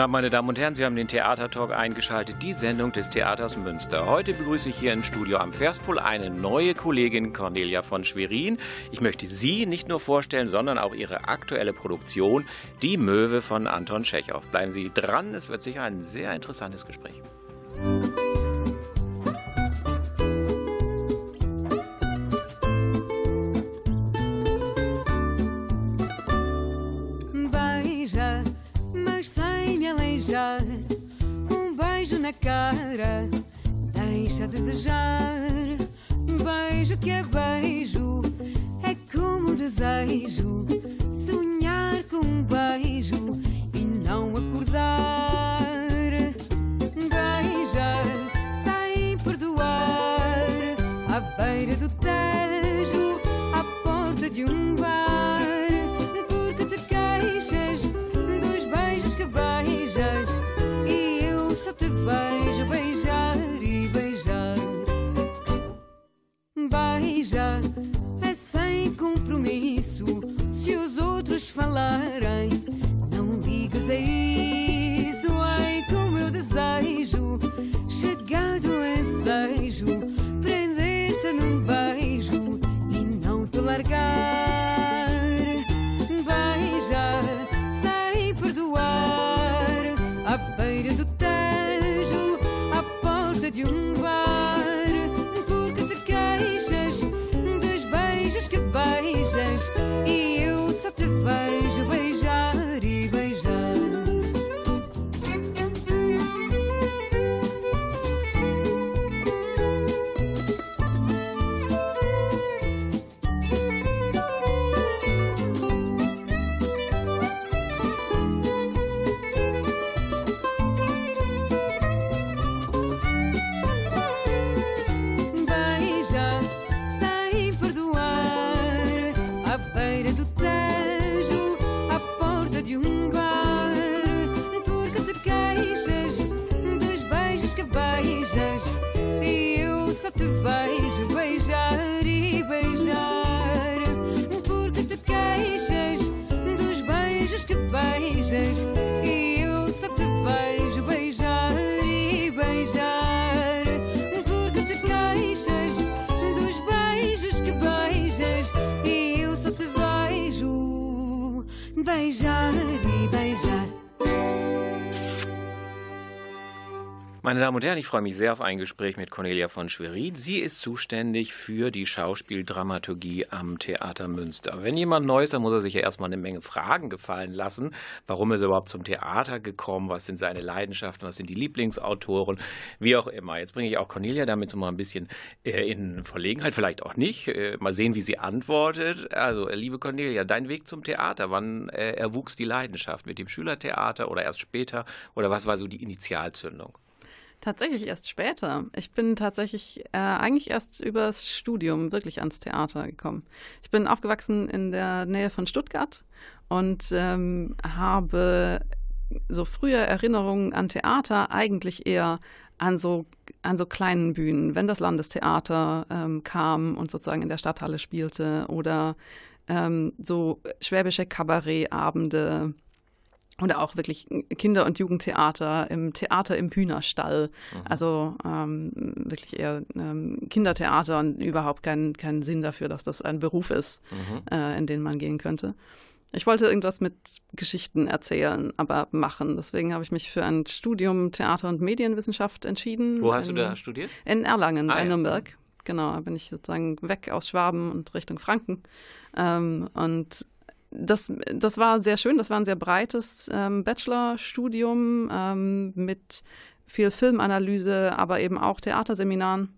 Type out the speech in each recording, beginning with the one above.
Abend, meine Damen und Herren. Sie haben den Theatertalk eingeschaltet, die Sendung des Theaters Münster. Heute begrüße ich hier im Studio am Verspol eine neue Kollegin, Cornelia von Schwerin. Ich möchte Sie nicht nur vorstellen, sondern auch Ihre aktuelle Produktion, Die Möwe von Anton Tschechow. Bleiben Sie dran, es wird sicher ein sehr interessantes Gespräch. Na cara deixa a desejar. Beijo que é beijo, é como desejo sonhar com um beijo e não acordar. Beija sem perdoar à beira do tejo, à porta de um bar. 礼拜二。Meine Damen und Herren, ich freue mich sehr auf ein Gespräch mit Cornelia von Schwerin. Sie ist zuständig für die Schauspieldramaturgie am Theater Münster. Wenn jemand neu ist, dann muss er sich ja erstmal eine Menge Fragen gefallen lassen. Warum ist er überhaupt zum Theater gekommen? Was sind seine Leidenschaften? Was sind die Lieblingsautoren? Wie auch immer. Jetzt bringe ich auch Cornelia damit so mal ein bisschen äh, in Verlegenheit, vielleicht auch nicht. Äh, mal sehen, wie sie antwortet. Also, liebe Cornelia, dein Weg zum Theater, wann äh, erwuchs die Leidenschaft? Mit dem Schülertheater oder erst später? Oder was war so die Initialzündung? Tatsächlich erst später. Ich bin tatsächlich äh, eigentlich erst übers Studium wirklich ans Theater gekommen. Ich bin aufgewachsen in der Nähe von Stuttgart und ähm, habe so frühe Erinnerungen an Theater eigentlich eher an so, an so kleinen Bühnen, wenn das Landestheater ähm, kam und sozusagen in der Stadthalle spielte oder ähm, so schwäbische Kabarettabende oder auch wirklich Kinder- und Jugendtheater im Theater im Hühnerstall. Mhm. Also ähm, wirklich eher ähm, Kindertheater und überhaupt keinen kein Sinn dafür, dass das ein Beruf ist, mhm. äh, in den man gehen könnte. Ich wollte irgendwas mit Geschichten erzählen, aber machen. Deswegen habe ich mich für ein Studium Theater- und Medienwissenschaft entschieden. Wo hast in, du da studiert? In Erlangen, ah, bei ja. Nürnberg. Genau, da bin ich sozusagen weg aus Schwaben und Richtung Franken. Ähm, und das, das war sehr schön, das war ein sehr breites ähm, Bachelorstudium ähm, mit viel Filmanalyse, aber eben auch Theaterseminaren.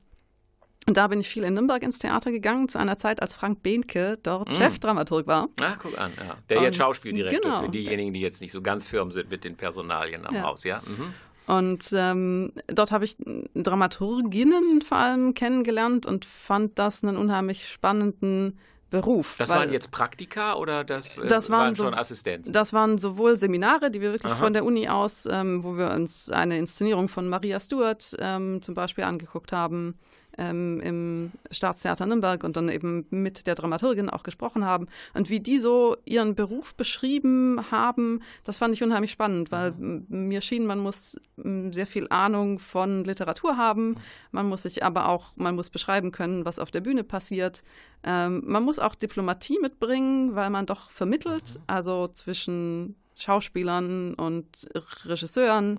Und da bin ich viel in Nürnberg ins Theater gegangen, zu einer Zeit, als Frank Behnke dort Mm. Chefdramaturg war. Ach, guck an, ja. Der Und- jetzt Schauspieldirektor genau. für diejenigen, die jetzt nicht so ganz firm sind mit den Personalien am Ja. Haus, ja? Mhm. Und ähm, dort habe ich Dramaturginnen vor allem kennengelernt und fand das einen unheimlich spannenden Beruf. Das waren jetzt Praktika oder das, äh, Das waren so- schon Assistenzen? Das waren sowohl Seminare, die wir wirklich Aha. von der Uni aus, ähm, wo wir uns eine Inszenierung von Maria Stuart ähm, zum Beispiel angeguckt haben ähm, im Staatstheater Nürnberg und dann eben mit der Dramaturgin auch gesprochen haben. Und wie die so ihren Beruf beschrieben haben, das fand ich unheimlich spannend, weil m- mir schien, man muss sehr viel Ahnung von Literatur haben. Man muss sich aber auch, man muss beschreiben können, was auf der Bühne passiert. Ähm, man muss auch Diplomatie mitbringen, weil man doch vermittelt, also zwischen Schauspielern und Regisseuren,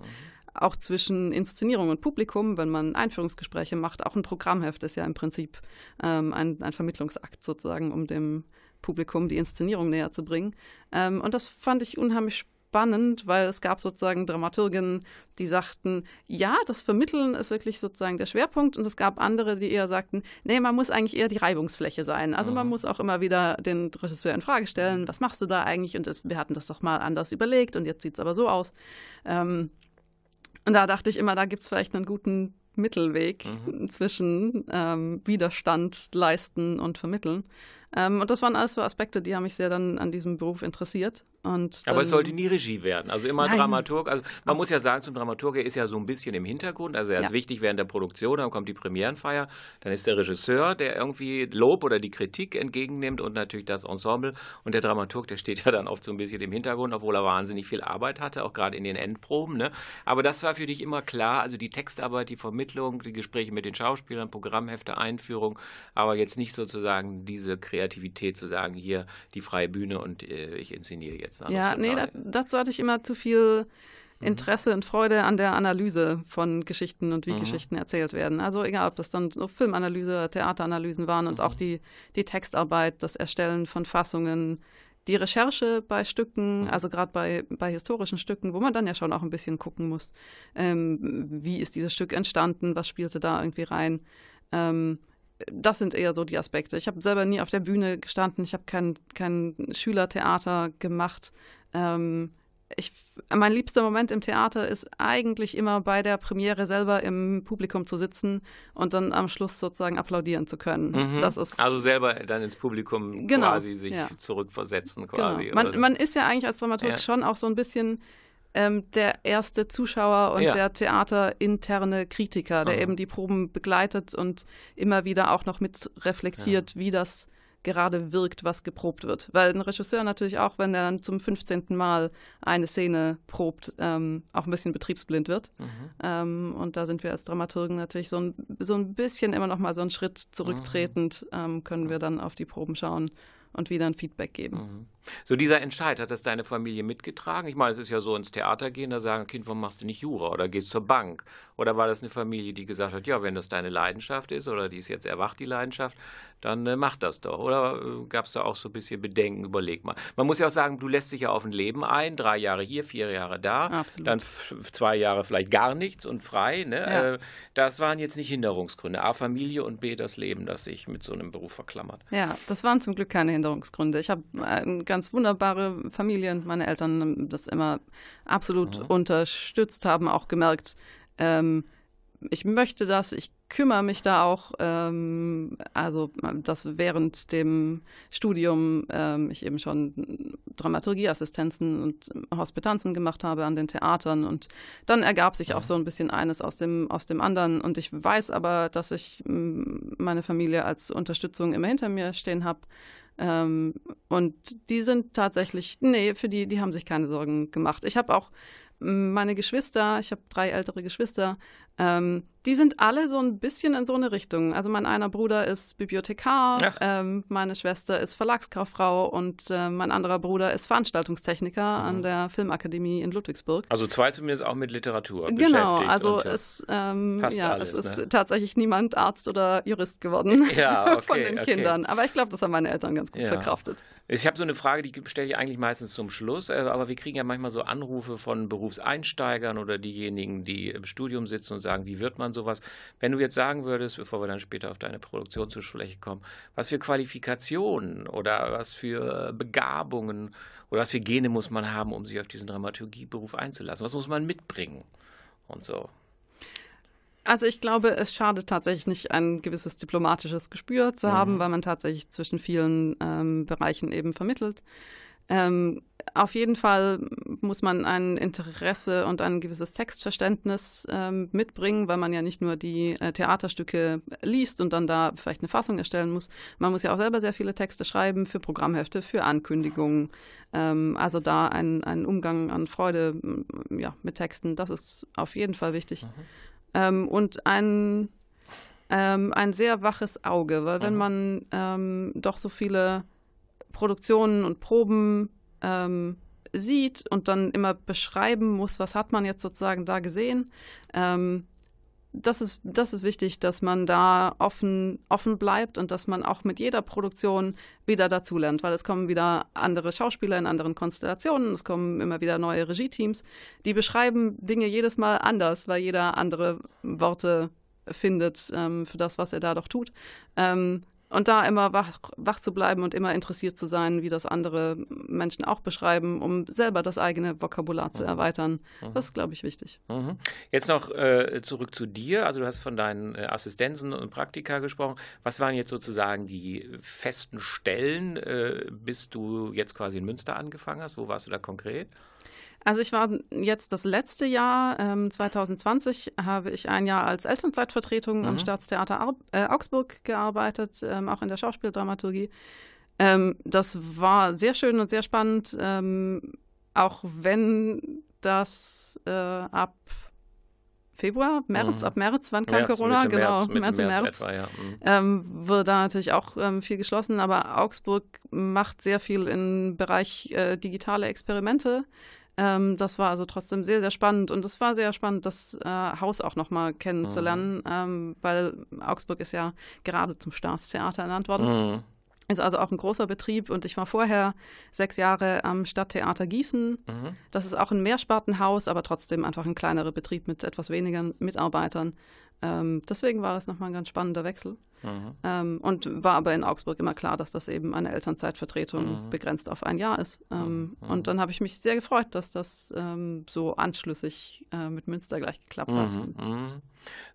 auch zwischen Inszenierung und Publikum, wenn man Einführungsgespräche macht. Auch ein Programmheft ist ja im Prinzip ähm, ein, ein Vermittlungsakt sozusagen, um dem Publikum die Inszenierung näher zu bringen. Ähm, und das fand ich unheimlich spannend, weil es gab sozusagen Dramaturgen, die sagten, ja, das Vermitteln ist wirklich sozusagen der Schwerpunkt. Und es gab andere, die eher sagten, nee, man muss eigentlich eher die Reibungsfläche sein. Also man muss auch immer wieder den Regisseur in Frage stellen, was machst du da eigentlich? Und es, wir hatten das doch mal anders überlegt und jetzt sieht es aber so aus. Ähm, und da dachte ich immer, da gibt es vielleicht einen guten Mittelweg zwischen ähm, Widerstand leisten und vermitteln. Ähm, und das waren alles so Aspekte, die haben mich sehr dann an diesem Beruf interessiert. Und Aber es sollte nie Regie werden. Also immer Nein. Dramaturg. Also man muss ja sagen, zum Dramaturg, er ist ja so ein bisschen im Hintergrund. Also er ist Ja. wichtig während der Produktion, dann kommt die Premierenfeier, dann ist der Regisseur, der irgendwie Lob oder die Kritik entgegennimmt und natürlich das Ensemble. Und der Dramaturg, der steht ja dann oft so ein bisschen im Hintergrund, obwohl er wahnsinnig viel Arbeit hatte, auch gerade in den Endproben. Ne? Aber das war für dich immer klar. Also die Textarbeit, die Vermittlung, die Gespräche mit den Schauspielern, Programmhefte, Einführung, aber jetzt nicht sozusagen diese Kreativität zu sagen, hier die freie Bühne und äh, ich inszeniere jetzt. Ein anderes Ja, nee, dazu hatte ich immer zu viel Mhm. Interesse und Freude an der Analyse von Geschichten und wie Mhm. Geschichten erzählt werden. Also egal, ob das dann so Filmanalyse, Theateranalysen waren und Mhm. auch die, die Textarbeit, das Erstellen von Fassungen, die Recherche bei Stücken, Mhm. also gerade bei, bei historischen Stücken, wo man dann ja schon auch ein bisschen gucken muss, ähm, wie ist dieses Stück entstanden, was spielte da irgendwie rein. Ähm, das sind eher so die Aspekte. Ich habe selber nie auf der Bühne gestanden, ich habe kein, kein Schülertheater gemacht. Ähm, ich, mein liebster Moment im Theater ist eigentlich immer bei der Premiere selber im Publikum zu sitzen und dann am Schluss sozusagen applaudieren zu können. Mhm. Das ist also selber dann ins Publikum Genau, quasi sich ja. zurückversetzen Genau. quasi. Man, oder? man ist ja eigentlich als Dramaturg Ja. schon auch so ein bisschen ähm, der erste Zuschauer und Ja. der theaterinterne Kritiker, der Aha. eben die Proben begleitet und immer wieder auch noch mit reflektiert, wie das gerade wirkt, was geprobt wird. Weil ein Regisseur natürlich auch, wenn er dann zum 15. Mal eine Szene probt, ähm, auch ein bisschen betriebsblind wird. Mhm. Ähm, und da sind wir als Dramaturgen natürlich so ein, so ein bisschen immer noch mal so einen Schritt zurücktretend, ähm, können wir dann auf die Proben schauen und wieder ein Feedback geben. Mhm. So dieser Entscheid, hat das deine Familie mitgetragen? Ich meine, es ist ja so ins Theater gehen, da sagen, Kind, warum machst du nicht Jura oder gehst zur Bank? Oder war das eine Familie, die gesagt hat, ja, wenn das deine Leidenschaft ist oder die ist jetzt erwacht, die Leidenschaft, dann äh, mach das doch. Oder äh, gab es da auch so ein bisschen Bedenken? Überleg mal. Man muss ja auch sagen, du lässt dich ja auf ein Leben ein, drei Jahre hier, vier Jahre da, Absolut. dann zwei Jahre vielleicht gar nichts und frei. Ne? Ja. Äh, das waren jetzt nicht Hinderungsgründe. A, Familie und B, das Leben, das sich mit so einem Beruf verklammert. Ja, das waren zum Glück keine Hinderungsgründe. Ich habe eine ganz wunderbare Familie und meine Eltern haben das immer absolut Mhm. unterstützt, haben auch gemerkt, ähm, ich möchte das, ich kümmere mich da auch, ähm, also dass während dem Studium ähm, ich eben schon Dramaturgieassistenzen und Hospitanzen gemacht habe an den Theatern und dann ergab sich auch so ein bisschen eines aus dem, aus dem anderen und ich weiß aber, dass ich meine Familie als Unterstützung immer hinter mir stehen habe. Ähm, und die sind tatsächlich, nee, für die, die haben sich keine Sorgen gemacht. Ich habe auch m, meine Geschwister, ich habe drei ältere Geschwister, ähm, die sind alle so ein bisschen in so eine Richtung. Also mein einer Bruder ist Bibliothekar, ähm, meine Schwester ist Verlagskauffrau und äh, mein anderer Bruder ist Veranstaltungstechniker an der Filmakademie in Ludwigsburg. Also zwei zumindest auch mit Literatur Genau, also und, es, ähm, ja, alles, es ist ne? tatsächlich niemand Arzt oder Jurist geworden Ja, von okay, den okay. Kindern. Aber ich glaube, das haben meine Eltern ganz gut Ja. verkraftet. Ich habe so eine Frage, die stelle ich eigentlich meistens zum Schluss, äh, aber wir kriegen ja manchmal so Anrufe von Berufseinsteigern oder diejenigen, die im Studium sitzen und sozusagen, wie wird man sowas? Wenn du jetzt sagen würdest, bevor wir dann später auf deine Produktion zur Fläche kommen, was für Qualifikationen oder was für Begabungen oder was für Gene muss man haben, um sich auf diesen Dramaturgieberuf einzulassen? Was muss man mitbringen und so? Also ich glaube, es schadet tatsächlich nicht, ein gewisses diplomatisches Gespür zu Mhm. haben, weil man tatsächlich zwischen vielen ähm, Bereichen eben vermittelt. Ähm, auf jeden Fall muss man ein Interesse und ein gewisses Textverständnis ähm, mitbringen, weil man ja nicht nur die äh, Theaterstücke liest und dann da vielleicht eine Fassung erstellen muss. Man muss ja auch selber sehr viele Texte schreiben für Programmhefte, für Ankündigungen. Ähm, also da ein, ein Umgang an Freude m, ja, mit Texten, das ist auf jeden Fall wichtig. Ähm, und ein, ähm, ein sehr waches Auge, weil wenn Mhm. man ähm, doch so viele Produktionen und Proben ähm, sieht und dann immer beschreiben muss, was hat man jetzt sozusagen da gesehen. Ähm, das ist, das ist wichtig, dass man da offen, offen bleibt und dass man auch mit jeder Produktion wieder dazulernt, weil es kommen wieder andere Schauspieler in anderen Konstellationen, es kommen immer wieder neue Regie-Teams, die beschreiben Dinge jedes Mal anders, weil jeder andere Worte findet ähm, für das, was er da doch tut. Ähm, und da immer wach, wach zu bleiben und immer interessiert zu sein, wie das andere Menschen auch beschreiben, um selber das eigene Vokabular zu Mhm. erweitern. Mhm. Das ist, glaube ich, wichtig. Mhm. Jetzt noch äh, zurück zu dir. Also du hast von deinen äh, Assistenzen und Praktika gesprochen. Was waren jetzt sozusagen die festen Stellen, äh, bis du jetzt quasi in Münster angefangen hast? Wo warst du da konkret? Also ich war jetzt das letzte Jahr, ähm, 2020, habe ich ein Jahr als Elternzeitvertretung am Mhm. Staatstheater Au äh, Augsburg gearbeitet, ähm, auch in der Schauspieldramaturgie. Ähm, das war sehr schön und sehr spannend, ähm, auch wenn das äh, ab Februar, März, Mhm. ab März, wann kam März, Corona? Mitte genau, März, Mitte März, März, März. etwa, ja. Mhm. Ähm, wird da natürlich auch ähm, viel geschlossen, aber Augsburg macht sehr viel im Bereich äh, digitale Experimente. Ähm, das war also trotzdem sehr, sehr spannend und es war sehr spannend, das äh, Haus auch nochmal kennenzulernen, ähm, weil Augsburg ist ja gerade zum Staatstheater ernannt worden. Mhm. Ist also auch ein großer Betrieb und ich war vorher sechs Jahre am Stadttheater Gießen. Mhm. Das ist auch ein Mehrspartenhaus, aber trotzdem einfach ein kleinerer Betrieb mit etwas weniger Mitarbeitern. Ähm, deswegen war das nochmal ein ganz spannender Wechsel. Mhm. Ähm, und war aber in Augsburg immer klar, dass das eben eine Elternzeitvertretung Mhm. begrenzt auf ein Jahr ist. Ähm, Mhm. Und dann habe ich mich sehr gefreut, dass das ähm, so anschlüssig äh, mit Münster gleich geklappt hat. Mhm, mhm.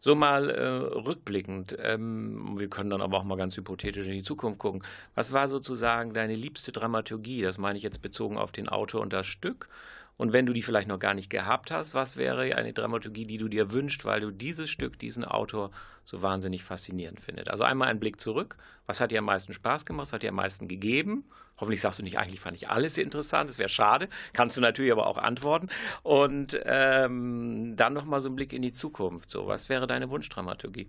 So mal äh, rückblickend, ähm, wir können dann aber auch mal ganz hypothetisch in die Zukunft gucken. Was war sozusagen deine liebste Dramaturgie? Das meine ich jetzt bezogen auf den Autor und das Stück. Und wenn du die vielleicht noch gar nicht gehabt hast, was wäre eine Dramaturgie, die du dir wünschst, weil du dieses Stück, diesen Autor so wahnsinnig faszinierend findest? Also einmal ein Blick zurück. Was hat dir am meisten Spaß gemacht? Was hat dir am meisten gegeben? Hoffentlich sagst du nicht, eigentlich fand ich alles interessant, das wäre schade. Kannst du natürlich aber auch antworten. Und ähm, dann nochmal so ein Blick in die Zukunft. So, was wäre deine Wunschdramaturgie?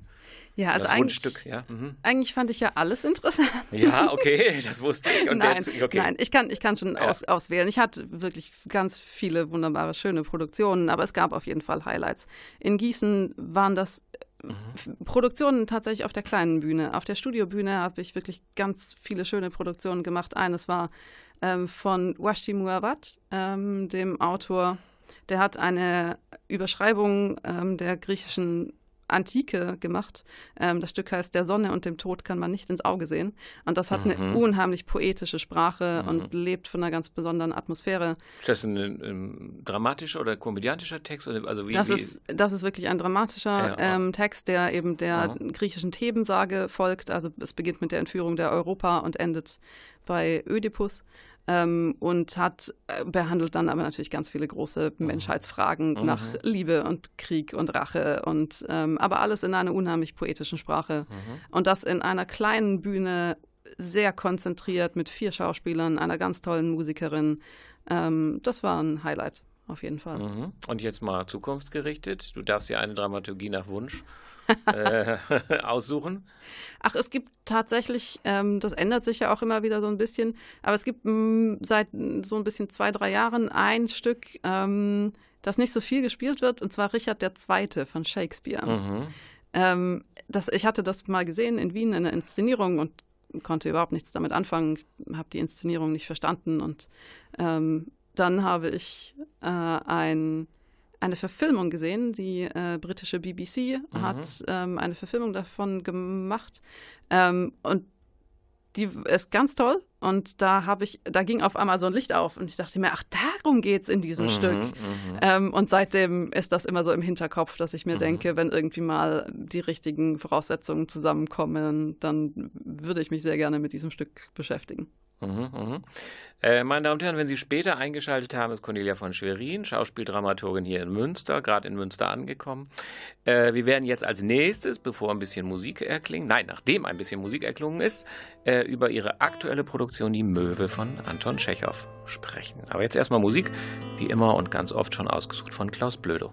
ja, also das eigentlich, Wunschstück, ja. Mhm. eigentlich fand ich ja alles interessant. Ja, okay, das wusste ich. Nein, jetzt, okay. nein, ich kann, ich kann schon Ja. aus, auswählen. Ich hatte wirklich ganz viele wunderbare, schöne Produktionen, aber es gab auf jeden Fall Highlights. In Gießen waren das Mhm. Produktionen tatsächlich auf der kleinen Bühne. Auf der Studiobühne habe ich wirklich ganz viele schöne Produktionen gemacht. Eines war ähm, von Washti Muawat, ähm, dem Autor. Der hat eine Überschreibung ähm, der griechischen Antike gemacht. Ähm, das Stück heißt Der Sonne und dem Tod kann man nicht ins Auge sehen. Und das hat Mhm. eine unheimlich poetische Sprache Mhm. und lebt von einer ganz besonderen Atmosphäre. Ist das ein, ein dramatischer oder komödiantischer Text? Oder, also wie, Das wie, ist, das ist wirklich ein dramatischer Ja, ja. ähm, Text, der eben der Aha. griechischen Thebensage folgt. Also es beginnt mit der Entführung der Europa und endet bei Ödipus. Ähm, und hat äh, behandelt dann aber natürlich ganz viele große Menschheitsfragen Mhm. nach Liebe und Krieg und Rache und ähm, aber alles in einer unheimlich poetischen Sprache. Mhm. Und das in einer kleinen Bühne sehr konzentriert mit vier Schauspielern, einer ganz tollen Musikerin. Ähm, das war ein Highlight auf jeden Fall. Mhm. Und jetzt mal zukunftsgerichtet. Du darfst dir eine Dramaturgie nach Wunsch äh, aussuchen. Ach, es gibt tatsächlich, ähm, das ändert sich ja auch immer wieder so ein bisschen, aber es gibt mh, seit mh, so ein bisschen zwei, drei Jahren ein Stück, ähm, das nicht so viel gespielt wird, und zwar Richard II. von Shakespeare. Mhm. Ähm, das, ich hatte das mal gesehen in Wien in einer Inszenierung und konnte überhaupt nichts damit anfangen. Ich habe die Inszenierung nicht verstanden und ähm, dann habe ich äh, ein eine Verfilmung gesehen. Die äh, britische BBC Mhm. hat ähm, eine Verfilmung davon gemacht. Ähm, und die ist ganz toll. Und da habe ich, da ging auf einmal so ein Licht auf und ich dachte mir, ach, darum geht's in diesem Mhm, Stück. mhm. Ähm, und seitdem ist das immer so im Hinterkopf, dass ich mir Mhm. denke, wenn irgendwie mal die richtigen Voraussetzungen zusammenkommen, dann würde ich mich sehr gerne mit diesem Stück beschäftigen. Mhm, mhm. Äh, meine Damen und Herren, wenn Sie später eingeschaltet haben, ist Cornelia von Schwerin, Schauspieldramaturgin hier in Münster, gerade in Münster angekommen. Äh, wir werden jetzt als nächstes, bevor ein bisschen Musik erklingt, nein, nachdem ein bisschen Musik erklungen ist, äh, über ihre aktuelle Produktion Die Möwe von Anton Tschechow sprechen. Aber jetzt erstmal Musik, wie immer und ganz oft schon ausgesucht von Klaus Blödo.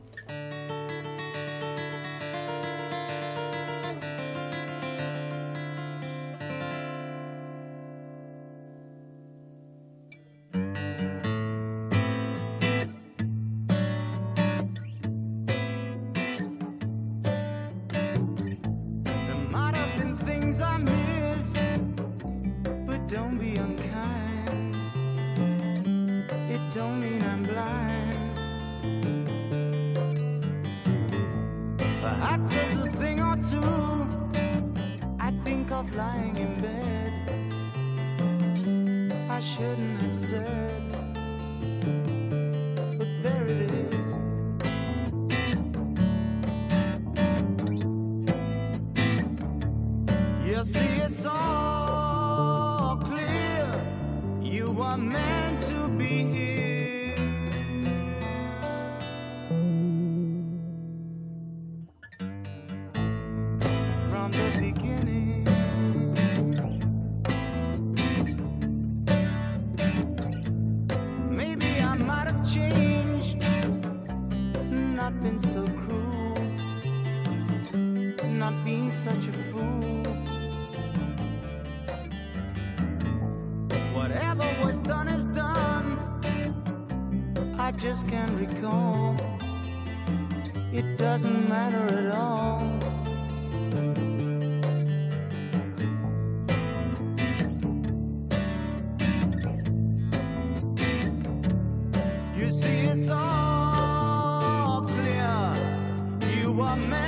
my man.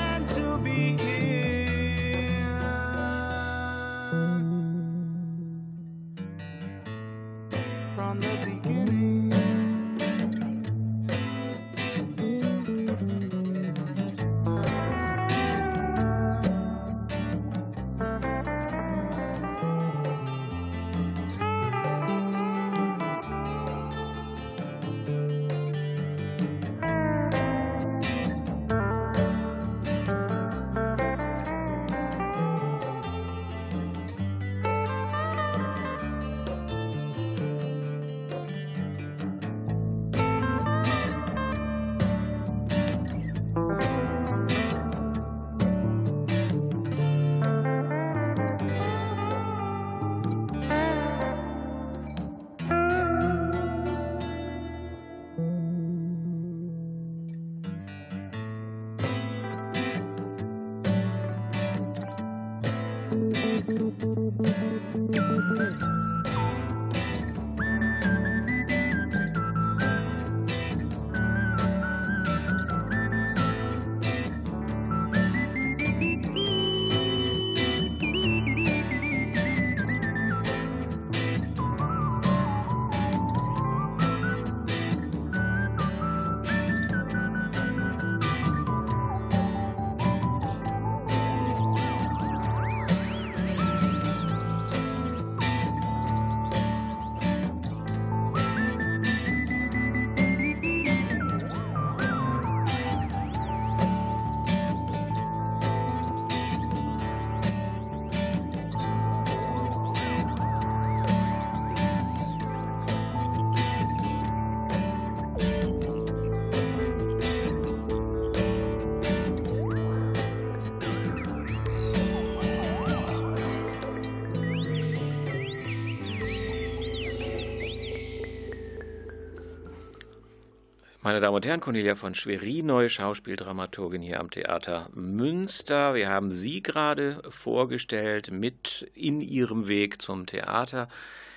Meine Damen und Herren, Cornelia von Schwerin, neue Schauspieldramaturgin hier am Theater Münster. Wir haben Sie gerade vorgestellt mit in Ihrem Weg zum Theater.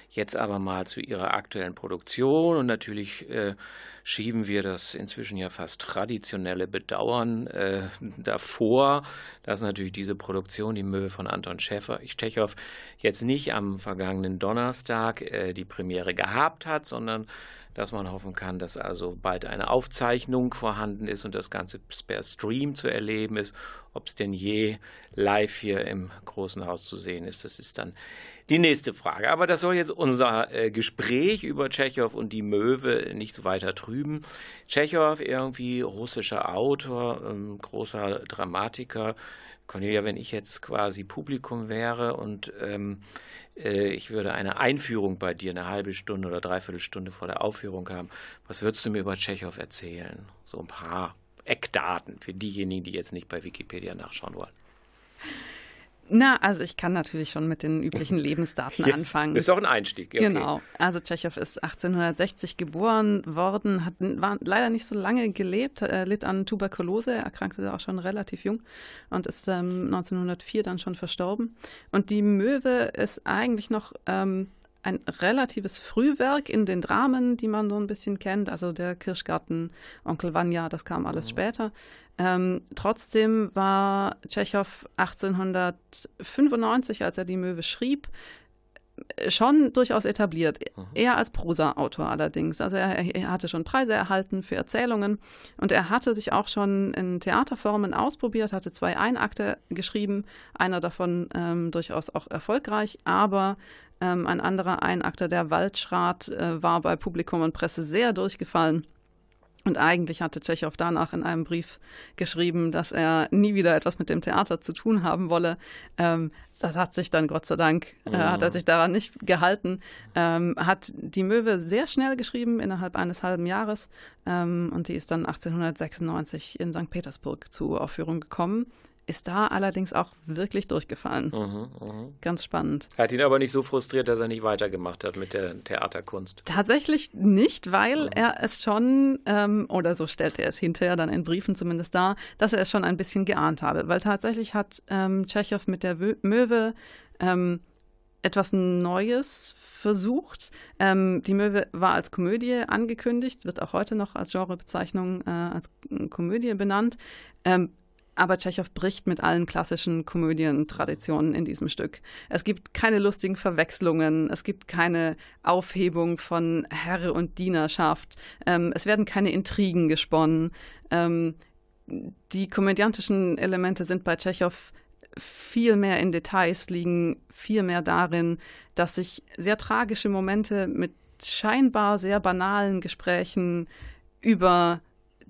Jetzt aber mal zu Ihrer aktuellen Produktion und natürlich äh, schieben wir das inzwischen ja fast traditionelle Bedauern äh, davor, dass natürlich diese Produktion, die Möwe von Anton Schäfer, Tschechow, jetzt nicht am vergangenen Donnerstag äh, die Premiere gehabt hat, sondern dass man hoffen kann, dass also bald eine Aufzeichnung vorhanden ist und das Ganze per Stream zu erleben ist. Ob es denn je live hier im großen Haus zu sehen ist, das ist dann die nächste Frage. Aber das soll jetzt unser äh, Gespräch über Tschechow und die Möwe nicht weiter trüben. Tschechow, irgendwie russischer Autor, ähm, großer Dramatiker. Cornelia, wenn ich jetzt quasi Publikum wäre und ähm, äh, ich würde eine Einführung bei dir eine halbe Stunde oder dreiviertel Stunde vor der Aufführung haben, was würdest du mir über Tschechow erzählen? So ein paar Eckdaten für diejenigen, die jetzt nicht bei Wikipedia nachschauen wollen. Na, also ich kann natürlich schon mit den üblichen Lebensdaten anfangen. Ist doch ein Einstieg. Okay. Genau. Also Tschechow ist 1860 geboren worden, hat war leider nicht so lange gelebt, er litt an Tuberkulose, erkrankte auch schon relativ jung und ist ähm, 1904 dann schon verstorben. Und die Möwe ist eigentlich noch ähm, ein relatives Frühwerk in den Dramen, die man so ein bisschen kennt. Also der Kirschgarten, Onkel Vanya, das kam alles Mhm. später. Ähm, trotzdem war Tschechow 1895, als er die Möwe schrieb, schon durchaus etabliert. Mhm. Eher als Prosa-Autor allerdings. Also er, er hatte schon Preise erhalten für Erzählungen und er hatte sich auch schon in Theaterformen ausprobiert, hatte zwei Einakte geschrieben, einer davon ähm, durchaus auch erfolgreich, aber ähm, ein anderer Einakter, der Waldschrat, äh, war bei Publikum und Presse sehr durchgefallen. Und eigentlich hatte Tschechow danach in einem Brief geschrieben, dass er nie wieder etwas mit dem Theater zu tun haben wolle. Ähm, das hat sich dann, Gott sei Dank, äh, hat er sich daran nicht gehalten. Ähm, hat die Möwe sehr schnell geschrieben, innerhalb eines halben Jahres. Ähm, und die ist dann 1896 in St. Petersburg zur Aufführung gekommen. Ist da allerdings auch wirklich durchgefallen. Mhm, mhm. Ganz spannend. Hat ihn aber nicht so frustriert, dass er nicht weitergemacht hat mit der Theaterkunst. Tatsächlich nicht, weil er es schon, ähm, oder so stellte er es hinterher dann in Briefen zumindest dar, dass er es schon ein bisschen geahnt habe. Weil tatsächlich hat ähm, Tschechow mit der Möwe ähm, etwas Neues versucht. Ähm, die Möwe war als Komödie angekündigt, wird auch heute noch als Genrebezeichnung äh, als Komödie benannt. Ähm, aber Tschechow bricht mit allen klassischen Komödientraditionen in diesem Stück. Es gibt keine lustigen Verwechslungen, es gibt keine Aufhebung von Herr und Dienerschaft, ähm, es werden keine Intrigen gesponnen. Ähm, die komödiantischen Elemente sind bei Tschechow viel mehr in Details, liegen viel mehr darin, dass sich sehr tragische Momente mit scheinbar sehr banalen Gesprächen über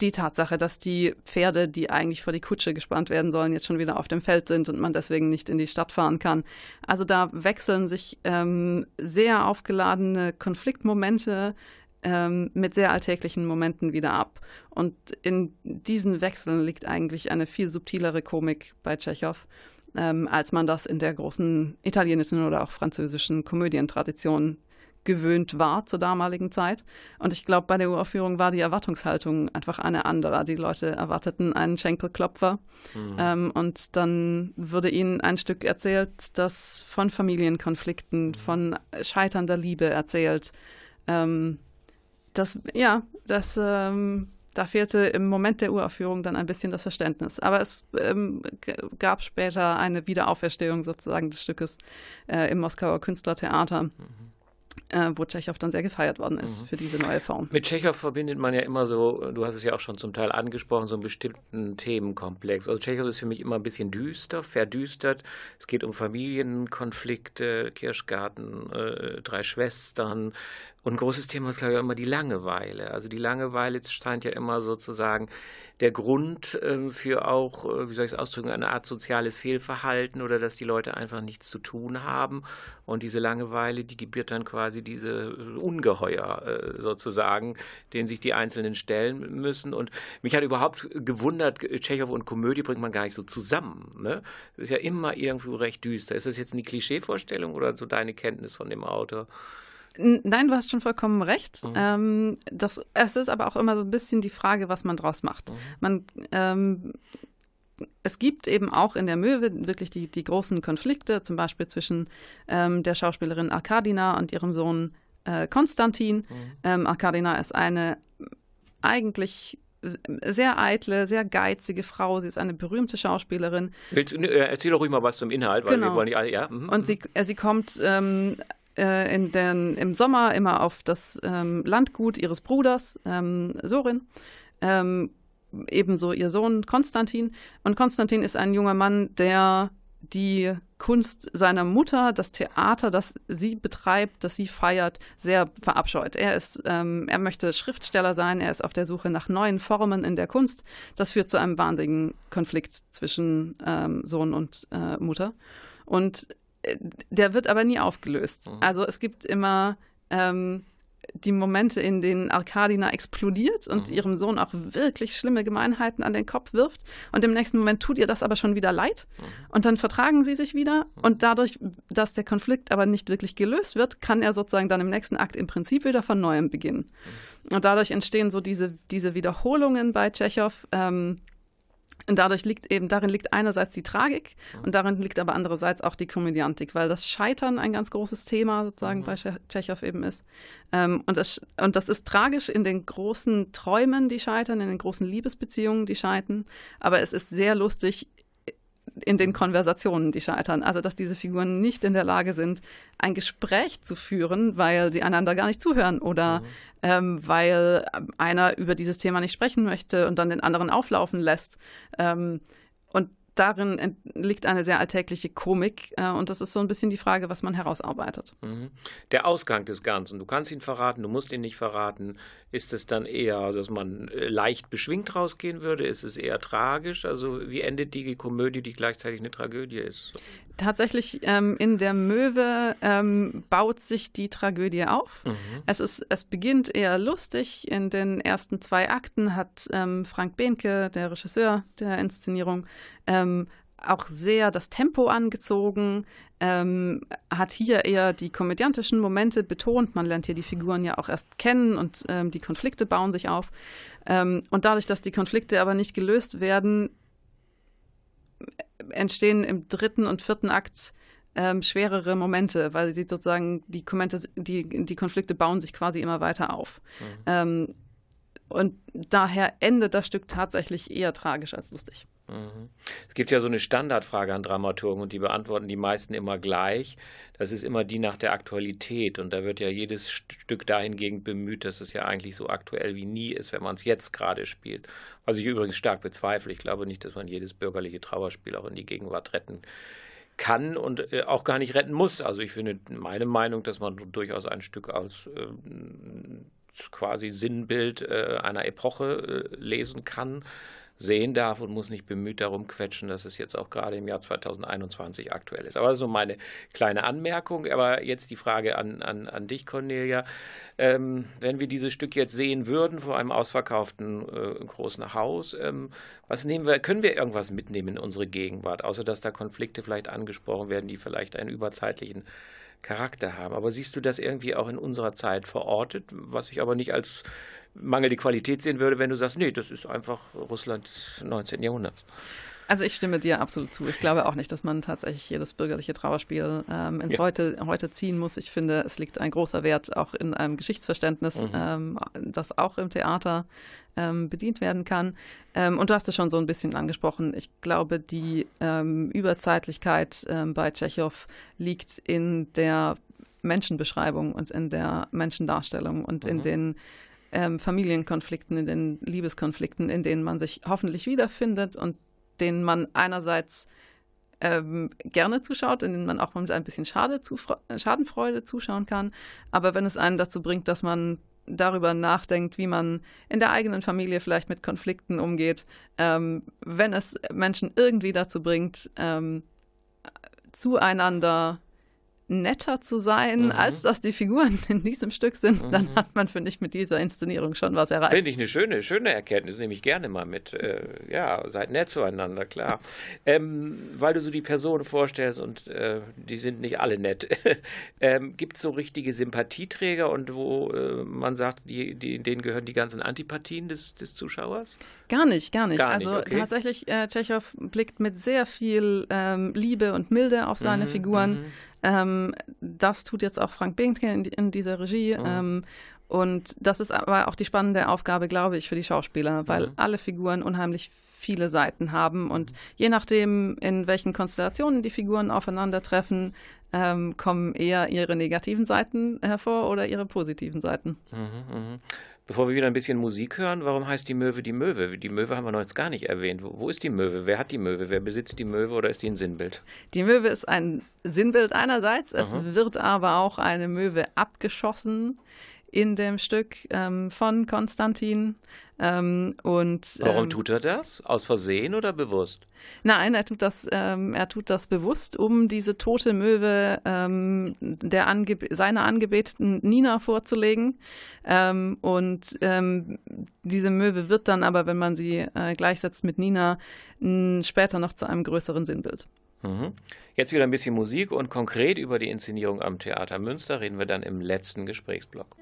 die Tatsache, dass die Pferde, die eigentlich vor die Kutsche gespannt werden sollen, jetzt schon wieder auf dem Feld sind und man deswegen nicht in die Stadt fahren kann. Also da wechseln sich ähm, sehr aufgeladene Konfliktmomente ähm, mit sehr alltäglichen Momenten wieder ab. Und in diesen Wechseln liegt eigentlich eine viel subtilere Komik bei Tschechow, ähm, als man das in der großen italienischen oder auch französischen Komödientradition gewöhnt war zur damaligen Zeit. Und ich glaube, bei der Uraufführung war die Erwartungshaltung einfach eine andere. Die Leute erwarteten einen Schenkelklopfer Mhm. ähm, und dann würde ihnen ein Stück erzählt, das von Familienkonflikten, von scheiternder Liebe erzählt. Ähm, das, ja, das, ähm, da fehlte im Moment der Uraufführung dann ein bisschen das Verständnis. Aber es ähm, gab später eine Wiederauferstehung sozusagen des Stückes äh, im Moskauer Künstlertheater, äh, wo Tschechow dann sehr gefeiert worden ist für diese neue Form. Mit Tschechow verbindet man ja immer so, du hast es ja auch schon zum Teil angesprochen, so einen bestimmten Themenkomplex. Also Tschechow ist für mich immer ein bisschen düster, verdüstert. Es geht um Familienkonflikte, Kirschgarten, äh, drei Schwestern. Und ein großes Thema ist, glaube ich, immer die Langeweile. Also die Langeweile scheint ja immer sozusagen der Grund ähm, für auch, äh, wie soll ich es ausdrücken, eine Art soziales Fehlverhalten oder dass die Leute einfach nichts zu tun haben. Und diese Langeweile, die gebiert dann quasi diese äh, Ungeheuer äh, sozusagen, denen sich die Einzelnen stellen müssen. Und mich hat überhaupt gewundert, Tschechow und Komödie bringt man gar nicht so zusammen. Ne? Das ist ja immer irgendwo recht düster. Ist das jetzt eine Klischeevorstellung oder so deine Kenntnis von dem Autor? Nein, du hast schon vollkommen recht. Mhm. Ähm, das, es ist aber auch immer so ein bisschen die Frage, was man draus macht. Mhm. Man, ähm, es gibt eben auch in der Möwe wirklich die, die großen Konflikte, zum Beispiel zwischen ähm, der Schauspielerin Arkadina und ihrem Sohn äh, Konstantin. Mhm. Ähm, Arkadina ist eine eigentlich sehr eitle, sehr geizige Frau. Sie ist eine berühmte Schauspielerin. Willst, äh, erzähl doch ruhig mal was zum Inhalt, weil wir Genau. wollen nicht alle, ja. mhm, Und sie, äh, sie kommt ähm, äh, in den, im Sommer immer auf das ähm, Landgut ihres Bruders, ähm, Sorin. Ähm, ebenso ihr Sohn Konstantin. Und Konstantin ist ein junger Mann, der die Kunst seiner Mutter, das Theater, das sie betreibt, das sie feiert, sehr verabscheut. Er ist, ähm, er möchte Schriftsteller sein, er ist auf der Suche nach neuen Formen in der Kunst. Das führt zu einem wahnsinnigen Konflikt zwischen ähm, Sohn und äh, Mutter. Und der wird aber nie aufgelöst. Mhm. Also es gibt immer ähm, die Momente, in denen Arkadina explodiert und Mhm. ihrem Sohn auch wirklich schlimme Gemeinheiten an den Kopf wirft. Und im nächsten Moment tut ihr das aber schon wieder leid. Mhm. Und dann vertragen sie sich wieder. Und dadurch, dass der Konflikt aber nicht wirklich gelöst wird, kann er sozusagen dann im nächsten Akt im Prinzip wieder von neuem beginnen. Und dadurch entstehen so diese, diese Wiederholungen bei Tschechow. Ähm, und dadurch liegt eben, darin liegt einerseits die Tragik und darin liegt aber andererseits auch die Komödiantik, weil das Scheitern ein ganz großes Thema sozusagen bei Tsche- Tschechow eben ist. Ähm, und, das, und das ist tragisch in den großen Träumen, die scheitern, in den großen Liebesbeziehungen, die scheitern. Aber es ist sehr lustig in den Konversationen, die scheitern. Also, dass diese Figuren nicht in der Lage sind, ein Gespräch zu führen, weil sie einander gar nicht zuhören oder ähm, weil einer über dieses Thema nicht sprechen möchte und dann den anderen auflaufen lässt. Ähm, und darin liegt eine sehr alltägliche Komik. Äh, und das ist so ein bisschen die Frage, was man herausarbeitet. Mhm. Der Ausgang des Ganzen, du kannst ihn verraten, du musst ihn nicht verraten. Ist es dann eher, dass man äh, leicht beschwingt rausgehen würde? Ist es eher tragisch? Also wie endet die Komödie, die gleichzeitig eine Tragödie ist? Tatsächlich ähm, in der Möwe ähm, baut sich die Tragödie auf. Mhm. Es, ist, es beginnt eher lustig. In den ersten zwei Akten hat ähm, Frank Behnke, der Regisseur der Inszenierung, ähm, auch sehr das Tempo angezogen, ähm, hat hier eher die komödiantischen Momente betont. Man lernt hier die Figuren ja auch erst kennen und ähm, die Konflikte bauen sich auf. Ähm, und dadurch, dass die Konflikte aber nicht gelöst werden, entstehen im dritten und vierten Akt ähm, schwerere Momente, weil sie sozusagen die, Kommente, die, die Konflikte bauen sich quasi immer weiter auf. Ähm, und daher endet das Stück tatsächlich eher tragisch als lustig. Mhm. Es gibt ja so eine Standardfrage an Dramaturgen und die beantworten die meisten immer gleich. Das ist immer die nach der Aktualität und da wird ja jedes Stück dahingegen bemüht, dass es ja eigentlich so aktuell wie nie ist, wenn man es jetzt gerade spielt. Was ich übrigens stark bezweifle. Ich glaube nicht, dass man jedes bürgerliche Trauerspiel auch in die Gegenwart retten kann und äh, auch gar nicht retten muss. Also ich finde meine Meinung, dass man durchaus ein Stück als ähm, quasi Sinnbild äh, einer Epoche äh, lesen kann, sehen darf und muss nicht bemüht darum quetschen, dass es jetzt auch gerade im Jahr 2021 aktuell ist. Aber so meine kleine Anmerkung. Aber jetzt die Frage an, an, an dich, Cornelia. Ähm, wenn wir dieses Stück jetzt sehen würden vor einem ausverkauften äh, großen Haus, ähm, was nehmen wir, können wir irgendwas mitnehmen in unsere Gegenwart, außer dass da Konflikte vielleicht angesprochen werden, die vielleicht einen überzeitlichen Charakter haben. Aber siehst du das irgendwie auch in unserer Zeit verortet, was ich aber nicht als mangelnde Qualität sehen würde, wenn du sagst, nee, das ist einfach Russland des 19. Jahrhunderts. Also ich stimme dir absolut zu. Ich glaube auch nicht, dass man tatsächlich jedes bürgerliche Trauerspiel ähm, ins Ja. heute, heute ziehen muss. Ich finde, es liegt ein großer Wert auch in einem Geschichtsverständnis, Mhm. ähm, das auch im Theater ähm, bedient werden kann. Ähm, und du hast es schon so ein bisschen angesprochen. Ich glaube, die ähm, Überzeitlichkeit ähm, bei Tschechow liegt in der Menschenbeschreibung und in der Menschendarstellung und in Mhm. den ähm, Familienkonflikten, in den Liebeskonflikten, in denen man sich hoffentlich wiederfindet und denen man einerseits ähm, gerne zuschaut, in denen man auch mit ein bisschen Schade zu, Schadenfreude zuschauen kann. Aber wenn es einen dazu bringt, dass man darüber nachdenkt, wie man in der eigenen Familie vielleicht mit Konflikten umgeht, ähm, wenn es Menschen irgendwie dazu bringt, ähm, zueinander netter zu sein, Mhm. als dass die Figuren in diesem Stück sind, dann hat man, finde ich, mit dieser Inszenierung schon was erreicht. Finde ich eine schöne, schöne Erkenntnis, nehme ich gerne mal mit. Äh, ja, seid nett zueinander, klar. Ähm, weil du so die Personen vorstellst und äh, die sind nicht alle nett. ähm, Gibt es so richtige Sympathieträger und wo äh, man sagt, die, die, denen gehören die ganzen Antipathien des, des Zuschauers? Gar nicht, gar nicht. Gar nicht, also okay. tatsächlich, äh, Tschechow blickt mit sehr viel ähm, Liebe und Milde auf seine Mhm, Figuren. Mhm. Ähm, das tut jetzt auch Frank Behnke in, in dieser Regie. Mhm. Ähm, und das ist aber auch die spannende Aufgabe, glaube ich, für die Schauspieler, weil Mhm. alle Figuren unheimlich viele Seiten haben und je nachdem, in welchen Konstellationen die Figuren aufeinandertreffen, ähm, kommen eher ihre negativen Seiten hervor oder ihre positiven Seiten. Mhm, mhm. Bevor wir wieder ein bisschen Musik hören, warum heißt die Möwe die Möwe? Die Möwe haben wir noch jetzt gar nicht erwähnt. Wo, wo ist die Möwe? Wer hat die Möwe? Wer besitzt die Möwe oder ist die ein Sinnbild? Die Möwe ist ein Sinnbild einerseits, es Aha. wird aber auch eine Möwe abgeschossen in dem Stück ähm, von Konstantin. Ähm, und, Warum ähm, tut er das? Aus Versehen oder bewusst? Nein, er tut das, ähm, er tut das bewusst, um diese tote Möwe ähm, der Angeb seiner angebeteten Nina vorzulegen. Und diese Möwe wird dann aber, wenn man sie äh, gleichsetzt mit Nina, später noch zu einem größeren Sinnbild. Mhm. Jetzt wieder ein bisschen Musik und konkret über die Inszenierung am Theater Münster reden wir dann im letzten Gesprächsblock.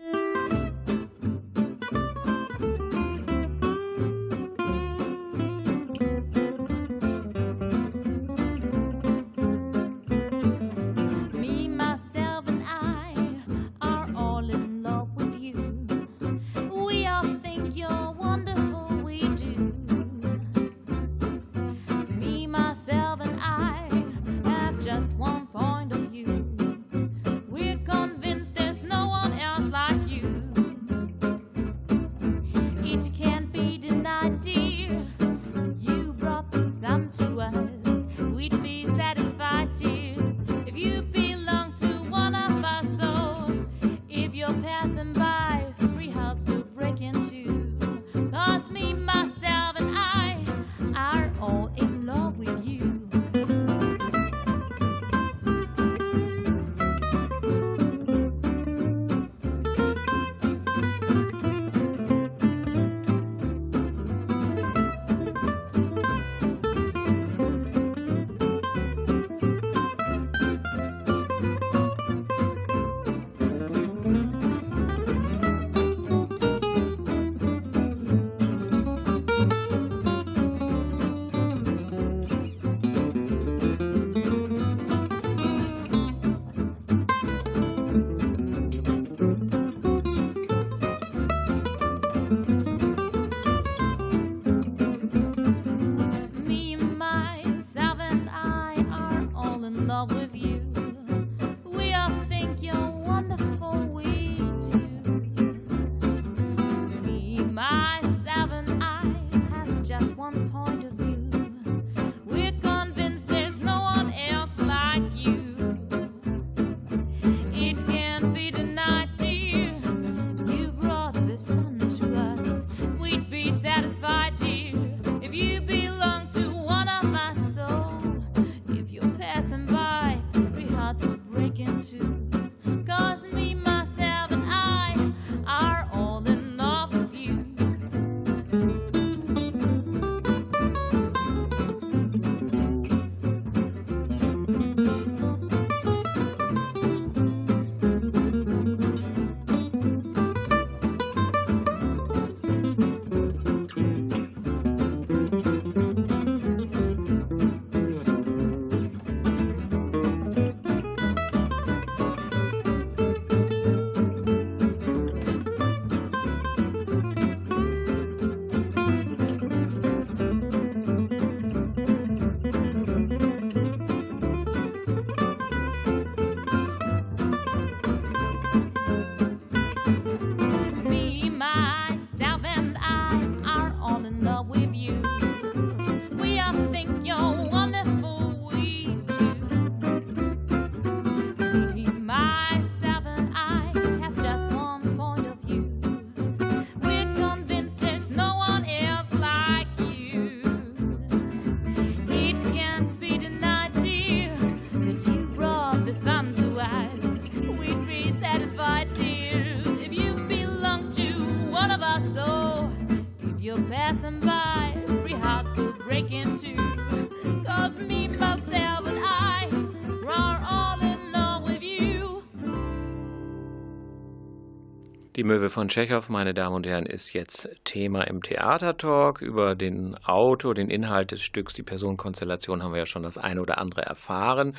Die Möwe von Tschechow, meine Damen und Herren, ist jetzt Thema im Theatertalk. Über den Autor, den Inhalt des Stücks, die Personenkonstellation haben wir ja schon das eine oder andere erfahren.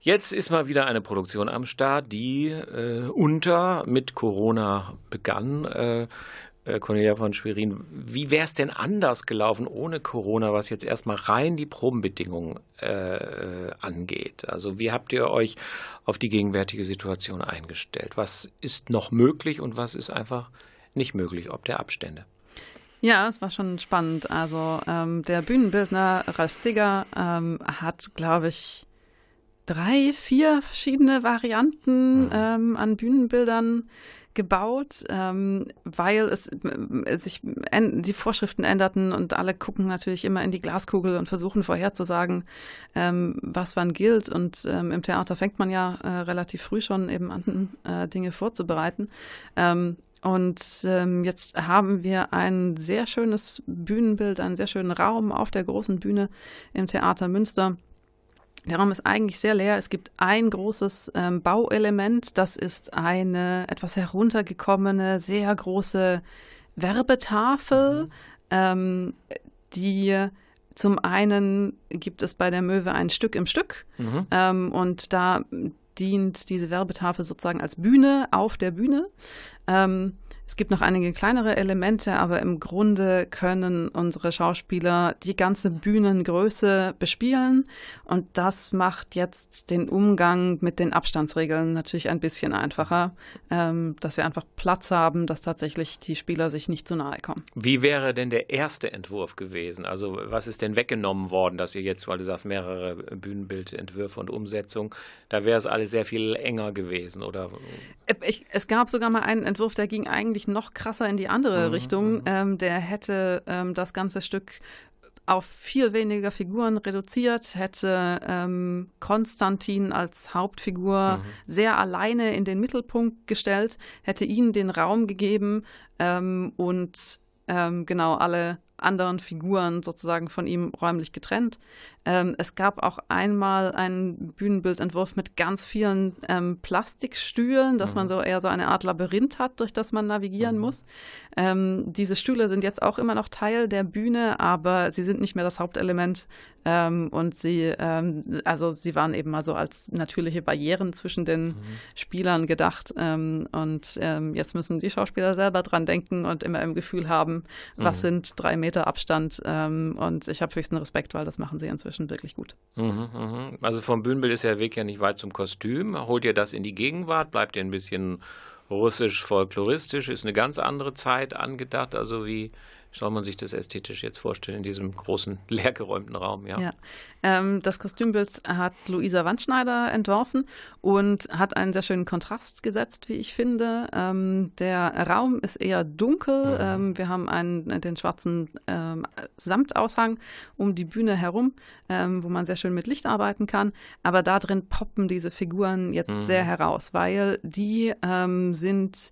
Jetzt ist mal wieder eine Produktion am Start, die äh, unter mit Corona begann. Äh, Cornelia von Schwerin, wie wäre es denn anders gelaufen ohne Corona, was jetzt erstmal rein die Probenbedingungen äh, angeht? Also wie habt ihr euch auf die gegenwärtige Situation eingestellt? Was ist noch möglich und was ist einfach nicht möglich, ob der Abstände? Ja, es war schon spannend. Also ähm, der Bühnenbildner Ralf Zigger ähm, hat, glaube ich, drei, vier verschiedene Varianten ähm, an Bühnenbildern gebaut, ähm, weil es äh, sich en- die Vorschriften änderten und alle gucken natürlich immer in die Glaskugel und versuchen vorherzusagen, ähm, was wann gilt. Und ähm, im Theater fängt man ja äh, relativ früh schon eben an, äh, Dinge vorzubereiten. Ähm, und ähm, jetzt haben wir ein sehr schönes Bühnenbild, einen sehr schönen Raum auf der großen Bühne im Theater Münster. Der Raum ist eigentlich sehr leer. Es gibt ein großes ähm, Bauelement. Das ist eine etwas heruntergekommene, sehr große Werbetafel, ähm, die zum einen gibt es bei der Möwe ein Stück im Stück Mhm. ähm, und da dient diese Werbetafel sozusagen als Bühne auf der Bühne. Ähm, es gibt noch einige kleinere Elemente, aber im Grunde können unsere Schauspieler die ganze Bühnengröße bespielen. Und das macht jetzt den Umgang mit den Abstandsregeln natürlich ein bisschen einfacher, ähm, dass wir einfach Platz haben, dass tatsächlich die Spieler sich nicht zu nahe kommen. Wie wäre denn der erste Entwurf gewesen? Also was ist denn weggenommen worden, dass ihr jetzt, weil du sagst, mehrere Bühnenbildentwürfe und Umsetzung, da wäre es alles sehr viel enger gewesen, oder? Äh, Ich, es gab sogar mal einen Entwurf, der ging eigentlich noch krasser in die andere Mhm, Richtung. Ähm, der hätte ähm, das ganze Stück auf viel weniger Figuren reduziert, hätte ähm, Konstantin als Hauptfigur sehr alleine in den Mittelpunkt gestellt, hätte ihm den Raum gegeben ähm, und ähm, genau alle anderen Figuren sozusagen von ihm räumlich getrennt. Ähm, es gab auch einmal einen Bühnenbildentwurf mit ganz vielen ähm, Plastikstühlen, dass man so eher so eine Art Labyrinth hat, durch das man navigieren muss. Ähm, diese Stühle sind jetzt auch immer noch Teil der Bühne, aber sie sind nicht mehr das Hauptelement. Ähm, und sie, ähm, also sie waren eben mal so als natürliche Barrieren zwischen den Spielern gedacht. Ähm, und jetzt müssen die Schauspieler selber dran denken und immer im Gefühl haben, was sind drei Meter Abstand. Und ich habe höchsten Respekt, weil das machen sie inzwischen wirklich gut. Mhm, mhm. Also vom Bühnenbild ist der Weg ja nicht weit zum Kostüm. Holt ihr das in die Gegenwart? Bleibt ihr ein bisschen russisch, folkloristisch? Ist eine ganz andere Zeit angedacht? Also wie soll man sich das ästhetisch jetzt vorstellen in diesem großen, leergeräumten Raum? Ja. Ja. Ähm, das Kostümbild hat Luisa Wandschneider entworfen und hat einen sehr schönen Kontrast gesetzt, wie ich finde. Ähm, der Raum ist eher dunkel. Ähm, wir haben einen, den schwarzen ähm, Samtaushang um die Bühne herum, ähm, wo man sehr schön mit Licht arbeiten kann. Aber da drin poppen diese Figuren jetzt sehr heraus, weil die ähm, sind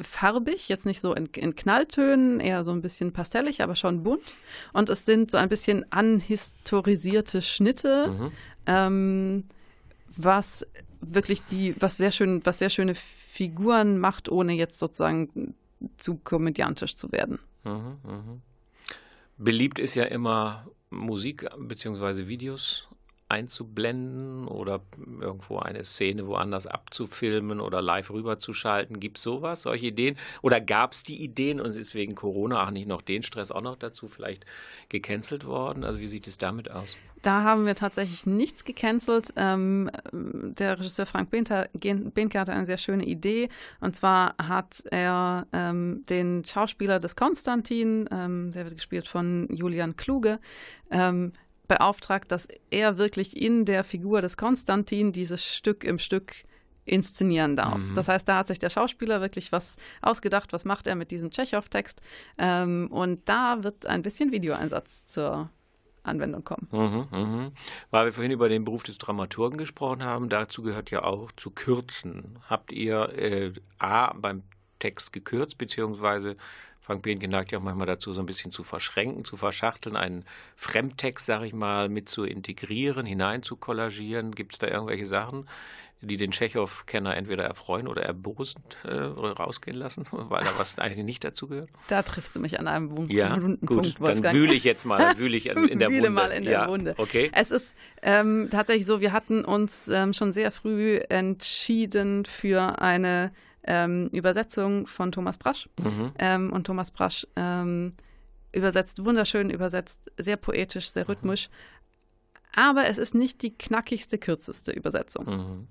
farbig, jetzt nicht so in, in Knalltönen, eher so ein bisschen pastellig, aber schon bunt. Und es sind so ein bisschen anhistorisierte Schnitte, Mhm. ähm, was wirklich die, was sehr schön, was sehr schöne Figuren macht, ohne jetzt sozusagen zu komödiantisch zu werden. Mhm, mhm. Beliebt ist ja immer Musik bzw. Videos einzublenden oder irgendwo eine Szene woanders abzufilmen oder live rüberzuschalten. Gibt es sowas, solche Ideen? Oder gab es die Ideen und ist wegen Corona auch nicht noch den Stress auch noch dazu vielleicht gecancelt worden? Also wie sieht es damit aus? Da haben wir tatsächlich nichts gecancelt. Ähm, der Regisseur Frank Behnke hatte eine sehr schöne Idee. Und zwar hat er ähm, den Schauspieler des Konstantin, ähm, der wird gespielt von Julian Kluge, ähm, beauftragt, dass er wirklich in der Figur des Konstantin dieses Stück im Stück inszenieren darf. Das heißt, da hat sich der Schauspieler wirklich was ausgedacht, was macht er mit diesem Tschechow-Text. Ähm, und da wird ein bisschen Videoeinsatz zur Anwendung kommen. Mhm, mhm. Weil wir vorhin über den Beruf des Dramaturgen gesprochen haben, dazu gehört ja auch zu kürzen. Habt ihr äh, A beim Text gekürzt, beziehungsweise Frank Behnke neigt ja auch manchmal dazu, so ein bisschen zu verschränken, zu verschachteln, einen Fremdtext, sag ich mal, mit zu integrieren, hinein zu kollagieren. Gibt es da irgendwelche Sachen, die den Tschechow-Kenner entweder erfreuen oder erbosend äh, rausgehen lassen, weil da was eigentlich nicht dazu gehört? Da triffst du mich an einem wunden, Ja, wunden gut, Punkt, dann Wolfgang. wühle ich jetzt mal, dann wühle ich in, der Wühle Wunde. mal in der ja, Wunde. Okay. Es ist ähm, tatsächlich so, wir hatten uns ähm, schon sehr früh entschieden für eine ähm, Übersetzung von Thomas Brasch. Mhm. Ähm, und Thomas Brasch ähm, übersetzt wunderschön, übersetzt sehr poetisch, Mhm. sehr rhythmisch. Aber es ist nicht die knackigste, kürzeste Übersetzung. Mhm.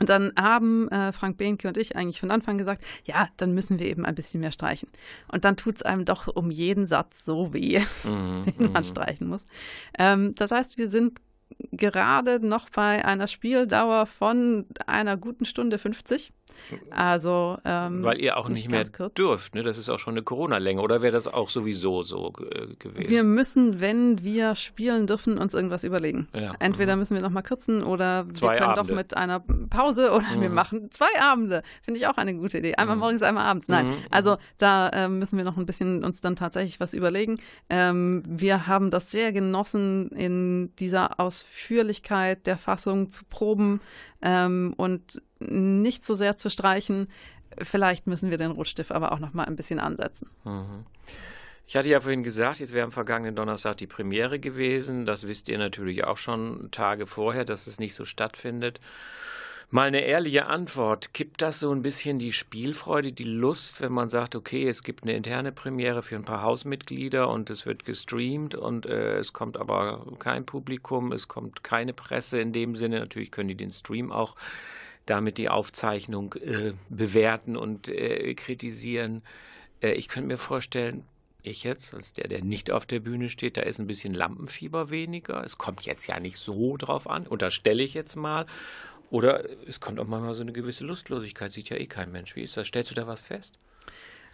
Und dann haben äh, Frank Behnke und ich eigentlich von Anfang gesagt, ja, dann müssen wir eben ein bisschen mehr streichen. Und dann tut es einem doch um jeden Satz so weh, Mhm. den man Mhm. streichen muss. Ähm, das heißt, wir sind gerade noch bei einer Spieldauer von einer guten Stunde 50. Also ähm, Weil ihr auch nicht, mehr ganz kurz. dürft, ne? Das ist auch schon eine Corona-Länge. Oder wäre das auch sowieso so äh, gewesen? Wir müssen, wenn wir spielen dürfen, uns irgendwas überlegen. Ja. Entweder müssen wir nochmal kürzen oder Zwei wir können Abende. doch mit einer Pause oder wir Mhm. machen zwei Abende. Finde ich auch eine gute Idee. Einmal Mhm. morgens, einmal abends. Nein, Mhm, also da ähm, müssen wir noch ein bisschen uns dann tatsächlich was überlegen. Ähm, wir haben das sehr genossen, in dieser Ausführlichkeit der Fassung zu proben ähm, und nicht so sehr zu streichen. Vielleicht müssen wir den Rotstift aber auch noch mal ein bisschen ansetzen. Mhm. Ich hatte ja vorhin gesagt, jetzt wäre am vergangenen Donnerstag die Premiere gewesen. Das wisst ihr natürlich auch schon Tage vorher, dass es nicht so stattfindet. Mal eine ehrliche Antwort. Kippt das so ein bisschen die Spielfreude, die Lust, wenn man sagt, okay, es gibt eine interne Premiere für ein paar Hausmitglieder und es wird gestreamt und äh, es kommt aber kein Publikum, es kommt keine Presse in dem Sinne. Natürlich können die den Stream auch damit die Aufzeichnung äh, bewerten und äh, kritisieren. Äh, ich könnte mir vorstellen, ich jetzt, als der, der nicht auf der Bühne steht, da ist ein bisschen Lampenfieber weniger. Es kommt jetzt ja nicht so drauf an, unterstelle ich jetzt mal. Oder es kommt auch manchmal so eine gewisse Lustlosigkeit, sieht ja eh kein Mensch. Wie ist das? Stellst du da was fest?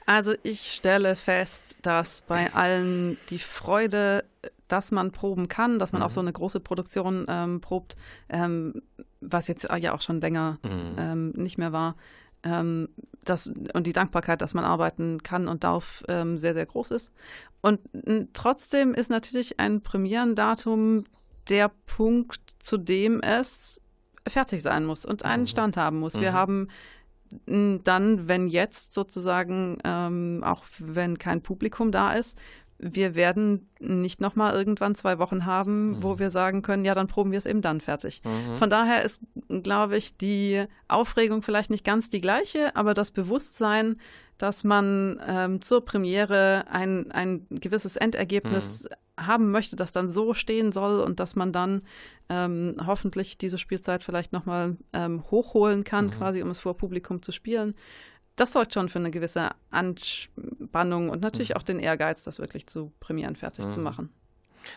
Also ich stelle fest, dass bei allen die Freude, dass man proben kann, dass man Mhm. auch so eine große Produktion ähm, probt, ähm, was jetzt ja auch schon länger Mhm. ähm, nicht mehr war, ähm, das, und die Dankbarkeit, dass man arbeiten kann und darf, ähm, sehr, sehr groß ist. Und trotzdem ist natürlich ein Premierendatum der Punkt, zu dem es fertig sein muss und einen Mhm. Stand haben muss. Wir Mhm. haben dann, wenn jetzt sozusagen, ähm, auch wenn kein Publikum da ist, wir werden nicht nochmal irgendwann zwei Wochen haben, wo Mhm. wir sagen können, ja, dann proben wir es eben dann fertig. Mhm. Von daher ist, glaube ich, die Aufregung vielleicht nicht ganz die gleiche, aber das Bewusstsein, dass man ähm, zur Premiere ein, ein gewisses Endergebnis haben möchte, das dann so stehen soll und dass man dann ähm, hoffentlich diese Spielzeit vielleicht nochmal ähm, hochholen kann, Mhm. quasi um es vor Publikum zu spielen. Das sorgt schon für eine gewisse Anspannung und natürlich Mhm. auch den Ehrgeiz, das wirklich zu Premieren fertig zu Mhm. machen.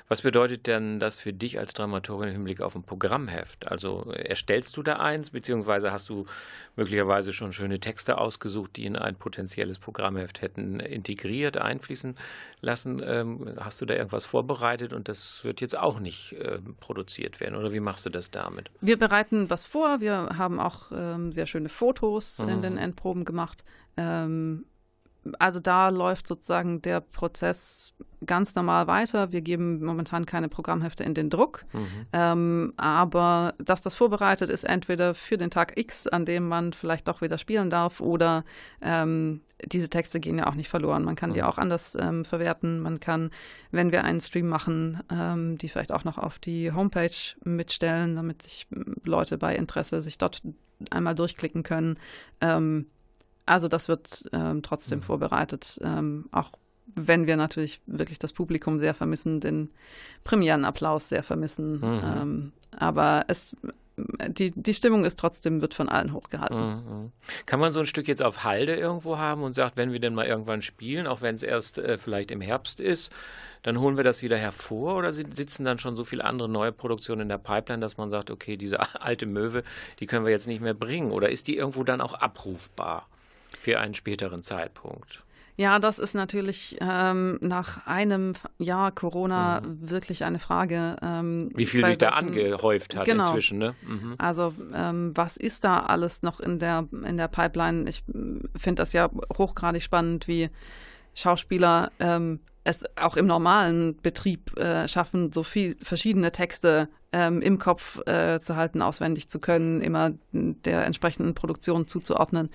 Was bedeutet denn das für dich als Dramaturgin im Hinblick auf ein Programmheft? Also erstellst du da eins, beziehungsweise hast du möglicherweise schon schöne Texte ausgesucht, die in ein potenzielles Programmheft hätten integriert, einfließen lassen? Ähm, hast du da irgendwas vorbereitet und das wird jetzt auch nicht ähm, produziert werden? Oder wie machst du das damit? Wir bereiten was vor. Wir haben auch ähm, sehr schöne Fotos in Mhm. den Endproben gemacht. Ähm, also da läuft sozusagen der Prozess ganz normal weiter. Wir geben momentan keine Programmhefte in den Druck, Mhm. ähm, aber dass das vorbereitet ist, entweder für den Tag X, an dem man vielleicht doch wieder spielen darf, oder ähm, diese Texte gehen ja auch nicht verloren. Man kann die Mhm. auch anders ähm, verwerten. Man kann, wenn wir einen Stream machen, ähm, die vielleicht auch noch auf die Homepage mitstellen, damit sich ähm, Leute bei Interesse sich dort einmal durchklicken können. Ähm, also das wird ähm, trotzdem Mhm. vorbereitet, ähm, auch wenn wir natürlich wirklich das Publikum sehr vermissen, den Premierenapplaus sehr vermissen. Mhm. Ähm, aber es, die, die Stimmung ist trotzdem, wird von allen hochgehalten. Mhm. Kann man so ein Stück jetzt auf Halde irgendwo haben und sagt, wenn wir denn mal irgendwann spielen, auch wenn es erst äh, vielleicht im Herbst ist, dann holen wir das wieder hervor oder si- sitzen dann schon so viele andere neue Produktionen in der Pipeline, dass man sagt, okay, diese alte Möwe, die können wir jetzt nicht mehr bringen oder ist die irgendwo dann auch abrufbar für einen späteren Zeitpunkt? Ja, das ist natürlich ähm, nach einem Jahr Corona wirklich eine Frage. Ähm, Mhm. Wie viel sich da angehäuft hat Genau. inzwischen, ne? Mhm. Also ähm, was ist da alles noch in der, in der Pipeline? Ich finde das ja hochgradig spannend, wie Schauspieler ähm, es auch im normalen Betrieb äh, schaffen, so viel verschiedene Texte ähm, im Kopf äh, zu halten, auswendig zu können, immer der entsprechenden Produktion zuzuordnen.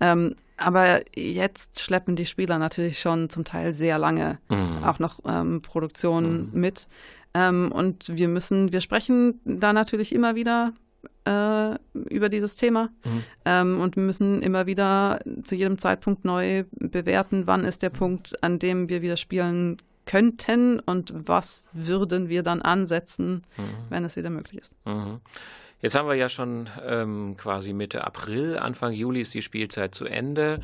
Ähm, aber jetzt schleppen die Spieler natürlich schon zum Teil sehr lange Mhm. auch noch ähm, Produktionen mit. Ähm, und wir müssen, wir sprechen da natürlich immer wieder äh, über dieses Thema Mhm. ähm, und wir müssen immer wieder zu jedem Zeitpunkt neu bewerten, wann ist der Punkt, an dem wir wieder spielen könnten und was würden wir dann ansetzen, wenn es wieder möglich ist. Mhm. Jetzt haben wir ja schon ähm, quasi Mitte April, Anfang Juli ist die Spielzeit zu Ende.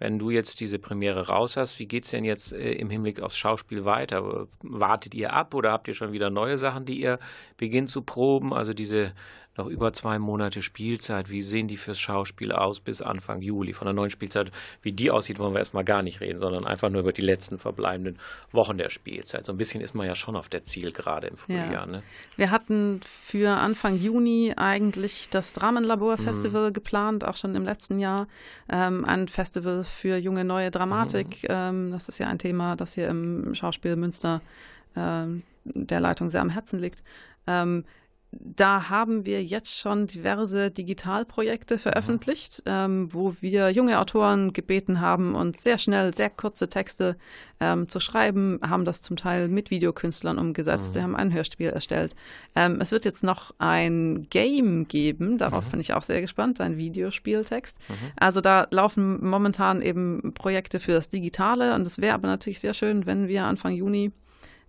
Wenn du jetzt diese Premiere raus hast, wie geht es denn jetzt äh, im Hinblick aufs Schauspiel weiter? Wartet ihr ab oder habt ihr schon wieder neue Sachen, die ihr beginnt zu proben? Also diese noch über zwei Monate Spielzeit, wie sehen die fürs Schauspiel aus bis Anfang Juli? Von der neuen Spielzeit, wie die aussieht, wollen wir erstmal gar nicht reden, sondern einfach nur über die letzten verbleibenden Wochen der Spielzeit. So ein bisschen ist man ja schon auf der Zielgerade im Frühjahr. Ja. Ne? Wir hatten für Anfang Juni eigentlich das Dramenlabor-Festival geplant, auch schon im letzten Jahr. Ähm, ein Festival für junge neue Dramatik. Ähm, das ist ja ein Thema, das hier im Schauspiel Münster ähm, der Leitung sehr am Herzen liegt. Ähm, da haben wir jetzt schon diverse Digitalprojekte veröffentlicht, ähm, wo wir junge Autoren gebeten haben, uns sehr schnell, sehr kurze Texte ähm, zu schreiben, haben das zum Teil mit Videokünstlern umgesetzt, die haben ein Hörspiel erstellt. Ähm, es wird jetzt noch ein Game geben, darauf bin ich auch sehr gespannt, ein Videospieltext. Also da laufen momentan eben Projekte für das Digitale und es wäre aber natürlich sehr schön, wenn wir Anfang Juni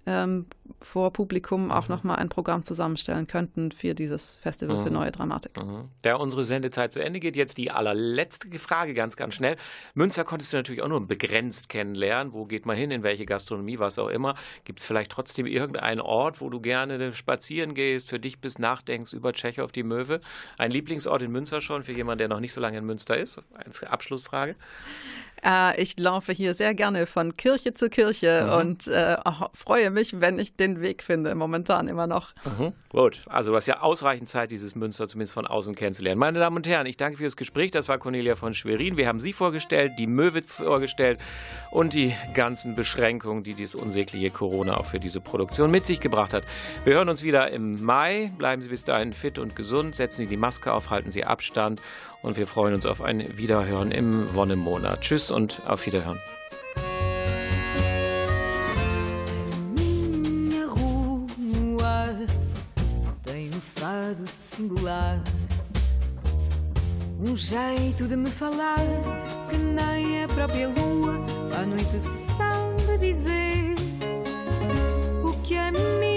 ähm, vor Publikum auch nochmal ein Programm zusammenstellen könnten für dieses Festival für neue Dramatik. Mhm. Da unsere Sendezeit zu Ende geht, jetzt die allerletzte Frage ganz, ganz schnell. Münster konntest du natürlich auch nur begrenzt kennenlernen. Wo geht man hin, in welche Gastronomie, was auch immer. Gibt es vielleicht trotzdem irgendeinen Ort, wo du gerne spazieren gehst, für dich bis nachdenkst über Tschechow die Möwe? Ein Lieblingsort in Münster schon für jemanden, der noch nicht so lange in Münster ist? Als Abschlussfrage. Äh, ich laufe hier sehr gerne von Kirche zu Kirche Mhm. und äh, freue mich, wenn ich den Weg finde, momentan immer noch. Mhm. Gut, also du hast ja ausreichend Zeit, dieses Münster zumindest von außen kennenzulernen. Meine Damen und Herren, ich danke für das Gespräch. Das war Cornelia von Schwerin. Wir haben Sie vorgestellt, die Möwe vorgestellt und die ganzen Beschränkungen, die dieses unsägliche Corona auch für diese Produktion mit sich gebracht hat. Wir hören uns wieder im Mai. Bleiben Sie bis dahin fit und gesund. Setzen Sie die Maske auf, halten Sie Abstand und wir freuen uns auf ein Wiederhören im Wonnemonat. Tschüss und auf Wiederhören. Singular, um jeito de me falar que nem a própria lua à noite sabe dizer o que a minha